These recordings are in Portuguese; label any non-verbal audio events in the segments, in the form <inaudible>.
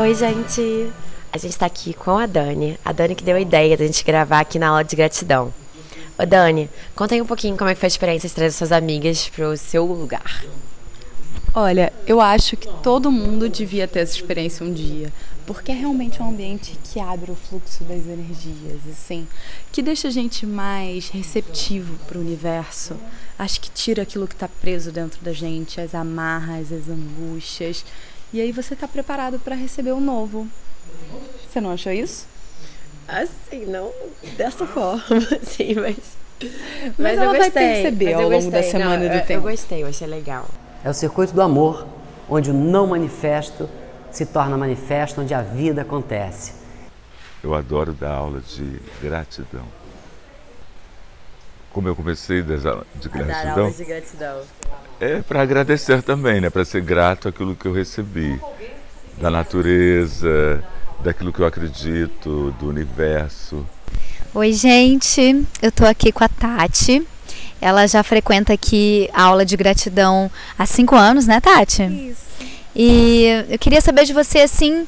Oi, gente! A gente tá aqui com a Dani. A Dani que deu a ideia da gente gravar aqui na aula de gratidão. Ô, Dani, conta aí um pouquinho como é que foi a experiência de trazer suas amigas pro seu lugar. Olha, eu acho que todo mundo devia ter essa experiência um dia, porque é realmente um ambiente que abre o fluxo das energias, assim, que deixa a gente mais receptivo para o universo. Acho que tira aquilo que está preso dentro da gente, as amarras, as angústias, e aí você está preparado para receber o novo. Você não achou isso? Assim, não dessa forma, <laughs> assim, mas. Mas, mas ela vai perceber ao longo da semana não, do eu, tempo. Eu gostei, eu achei legal. É o circuito do amor, onde o não manifesto se torna manifesto, onde a vida acontece. Eu adoro dar aula de gratidão. Como eu comecei das aulas de gratidão. Dar aulas de gratidão. É para agradecer também, né? Para ser grato àquilo que eu recebi. Da natureza, daquilo que eu acredito, do universo. Oi, gente. Eu tô aqui com a Tati. Ela já frequenta aqui a aula de gratidão há cinco anos, né, Tati? Isso. E eu queria saber de você, assim,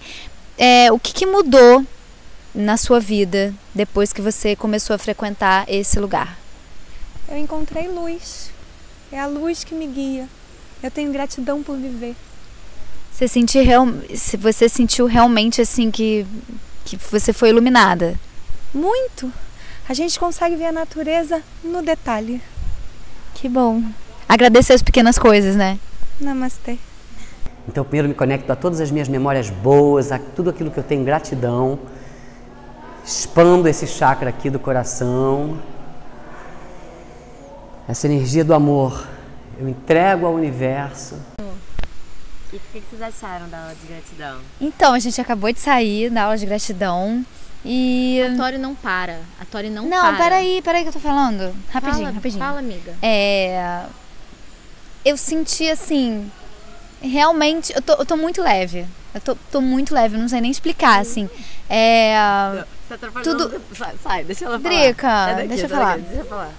é, o que, que mudou na sua vida depois que você começou a frequentar esse lugar? Eu encontrei luz. É a luz que me guia. Eu tenho gratidão por viver. Você sentiu, real, você sentiu realmente assim que, que você foi iluminada? Muito. A gente consegue ver a natureza no detalhe. Que bom. Agradecer as pequenas coisas, né? Namastê. Então, primeiro me conecto a todas as minhas memórias boas, a tudo aquilo que eu tenho gratidão. Expando esse chakra aqui do coração. Essa energia do amor. Eu entrego ao universo. E o que vocês acharam da aula de gratidão? Então, a gente acabou de sair da aula de gratidão. E. A Tori não para. A Tori não, não para. Não, peraí, peraí que eu tô falando. Rapidinho, fala, rapidinho. Fala, amiga. É. Eu senti assim. Realmente, eu tô, eu tô muito leve. Eu tô, tô muito leve, não sei nem explicar, assim. É. Você tá tudo. Sai, sai, deixa ela falar. Drica, daqui, deixa eu falar. Daqui, deixa eu falar.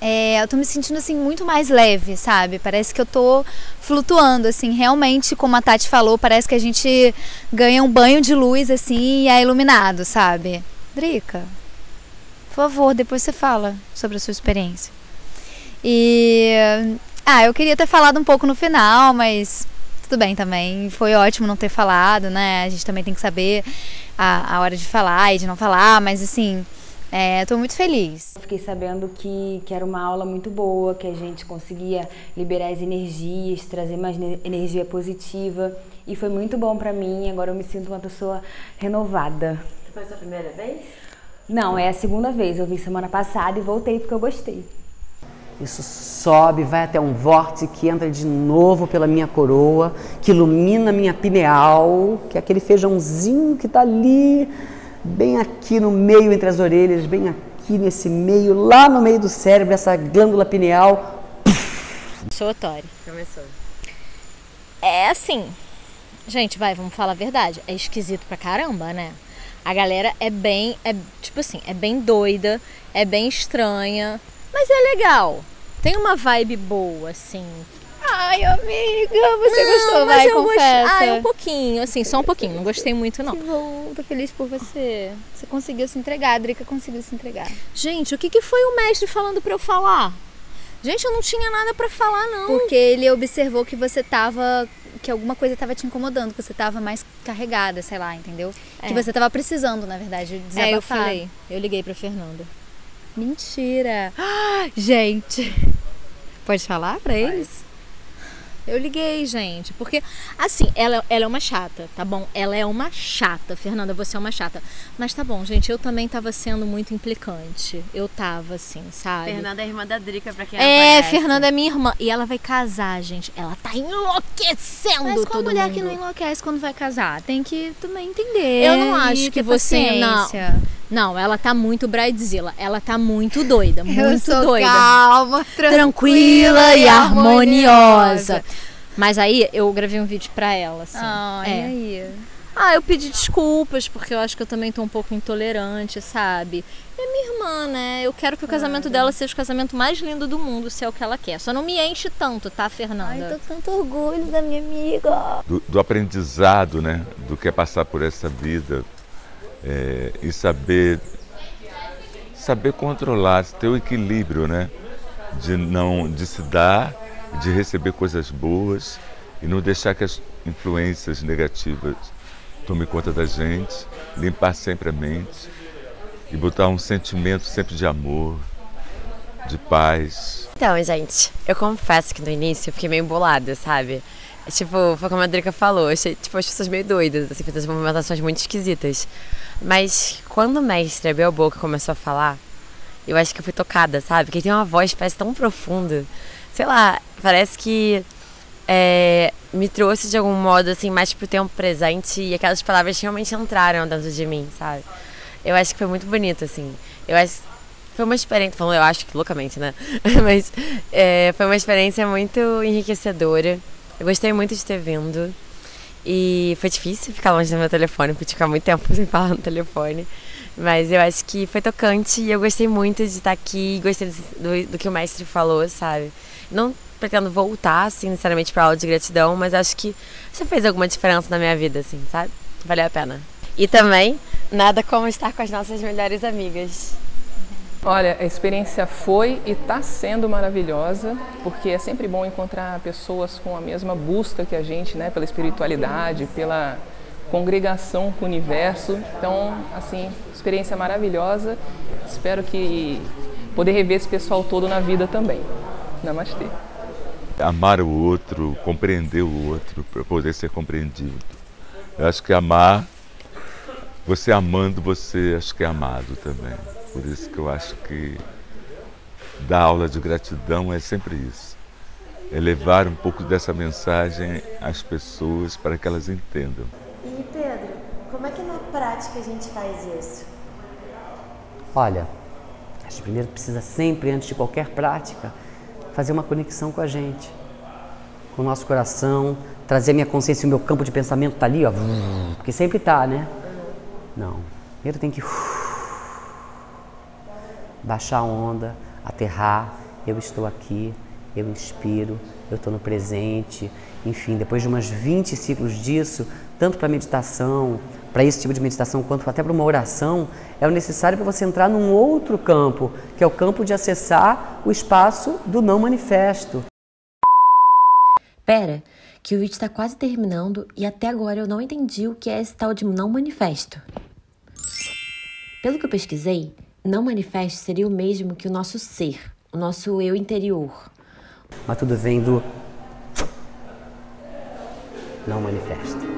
É, eu tô me sentindo assim muito mais leve, sabe? Parece que eu tô flutuando, assim, realmente, como a Tati falou, parece que a gente ganha um banho de luz, assim, e é iluminado, sabe? Drica, por favor, depois você fala sobre a sua experiência. E. Ah, eu queria ter falado um pouco no final, mas tudo bem também. Foi ótimo não ter falado, né? A gente também tem que saber a, a hora de falar e de não falar, mas assim. É, estou muito feliz. Fiquei sabendo que, que era uma aula muito boa, que a gente conseguia liberar as energias, trazer mais energia positiva e foi muito bom para mim. Agora eu me sinto uma pessoa renovada. Foi a sua primeira vez? Não, é a segunda vez. Eu vim semana passada e voltei porque eu gostei. Isso sobe, vai até um vórtice que entra de novo pela minha coroa, que ilumina minha pineal, que é aquele feijãozinho que está ali bem aqui no meio entre as orelhas, bem aqui nesse meio, lá no meio do cérebro, essa glândula pineal. Sou Tori. Começou. É assim. Gente, vai, vamos falar a verdade. É esquisito pra caramba, né? A galera é bem, é tipo assim, é bem doida, é bem estranha, mas é legal. Tem uma vibe boa, assim. Ai, amiga, você não, gostou, vai, confessa. Gostei. Ah, um pouquinho, assim, só um pouquinho. Não gostei muito, não. Que bom, tô feliz por você. Você conseguiu se entregar, a Drica conseguiu se entregar. Gente, o que, que foi o mestre falando pra eu falar? Gente, eu não tinha nada para falar, não. Porque ele observou que você tava. que alguma coisa tava te incomodando, que você tava mais carregada, sei lá, entendeu? É. Que você tava precisando, na verdade, desabafar. É, eu falei. Eu liguei pra Fernanda. Mentira! Ah, <gasps> gente! Pode falar pra eles? Eu liguei, gente, porque assim, ela, ela é uma chata, tá bom? Ela é uma chata, Fernanda, você é uma chata. Mas tá bom, gente, eu também tava sendo muito implicante. Eu tava assim, sabe? Fernanda é irmã da Drica, pra quem É, Fernanda é minha irmã. E ela vai casar, gente. Ela tá enlouquecendo Mas qual todo mulher mundo. que não enlouquece quando vai casar? Tem que também entender. Eu não acho que você. Paciência. Não. Não, ela tá muito bridezilla. Ela tá muito doida, muito eu sou doida. Calma, tranquila, tranquila e harmoniosa. Mas aí eu gravei um vídeo pra ela, assim. Ah, é. e aí? Ah, eu pedi desculpas, porque eu acho que eu também tô um pouco intolerante, sabe? É minha irmã, né? Eu quero que o casamento dela seja o casamento mais lindo do mundo, se é o que ela quer. Só não me enche tanto, tá, Fernanda? Ai, tô com tanto orgulho da minha amiga. do, do aprendizado, né? Do que é passar por essa vida é, e saber saber controlar, ter o equilíbrio, né? De não de se dar, de receber coisas boas e não deixar que as influências negativas tomem conta da gente, limpar sempre a mente e botar um sentimento sempre de amor, de paz. Então, gente, eu confesso que no início eu fiquei meio bolada, sabe? Tipo, foi como a Drica falou, achei tipo, as pessoas meio doidas, assim, fazendo movimentações muito esquisitas. Mas quando o mestre abriu a boca e começou a falar, eu acho que eu fui tocada, sabe? Porque ele tem uma voz parece tão profunda. Sei lá, parece que é, me trouxe de algum modo, assim, mais pro tempo presente e aquelas palavras realmente entraram dentro de mim, sabe? Eu acho que foi muito bonito, assim. Eu acho foi uma experiência, falando eu acho que loucamente, né? <laughs> Mas é, foi uma experiência muito enriquecedora. Eu gostei muito de ter vindo. E foi difícil ficar longe do meu telefone, porque ficar muito tempo <laughs> sem falar no telefone. Mas eu acho que foi tocante e eu gostei muito de estar aqui, gostei do, do que o mestre falou, sabe? Não pretendo voltar, assim, necessariamente para aula de gratidão, mas acho que já fez alguma diferença na minha vida, assim, sabe? Valeu a pena. E também, nada como estar com as nossas melhores amigas. Olha, a experiência foi e está sendo maravilhosa, porque é sempre bom encontrar pessoas com a mesma busca que a gente, né, pela espiritualidade, pela congregação com o universo. Então, assim, experiência maravilhosa. Espero que poder rever esse pessoal todo na vida também. Namastê. Amar o outro, compreender o outro, para poder ser compreendido. Eu acho que amar, você amando, você acho que é amado também. Por isso que eu acho que dar aula de gratidão é sempre isso. É levar um pouco dessa mensagem às pessoas para que elas entendam. E Pedro, como é que na prática a gente faz isso? Olha, a gente primeiro precisa sempre, antes de qualquer prática, fazer uma conexão com a gente, com o nosso coração, trazer a minha consciência, o meu campo de pensamento está ali, ó, porque sempre está, né? Não. Primeiro tem que baixar a onda, aterrar, eu estou aqui, eu inspiro, eu estou no presente. Enfim, depois de umas 20 ciclos disso, tanto para meditação, para esse tipo de meditação, quanto até para uma oração, é necessário para você entrar num outro campo, que é o campo de acessar o espaço do não manifesto. Pera, que o vídeo está quase terminando e até agora eu não entendi o que é esse tal de não manifesto. Pelo que eu pesquisei, não manifesto seria o mesmo que o nosso ser, o nosso eu interior. Mas tudo vem do não manifesto.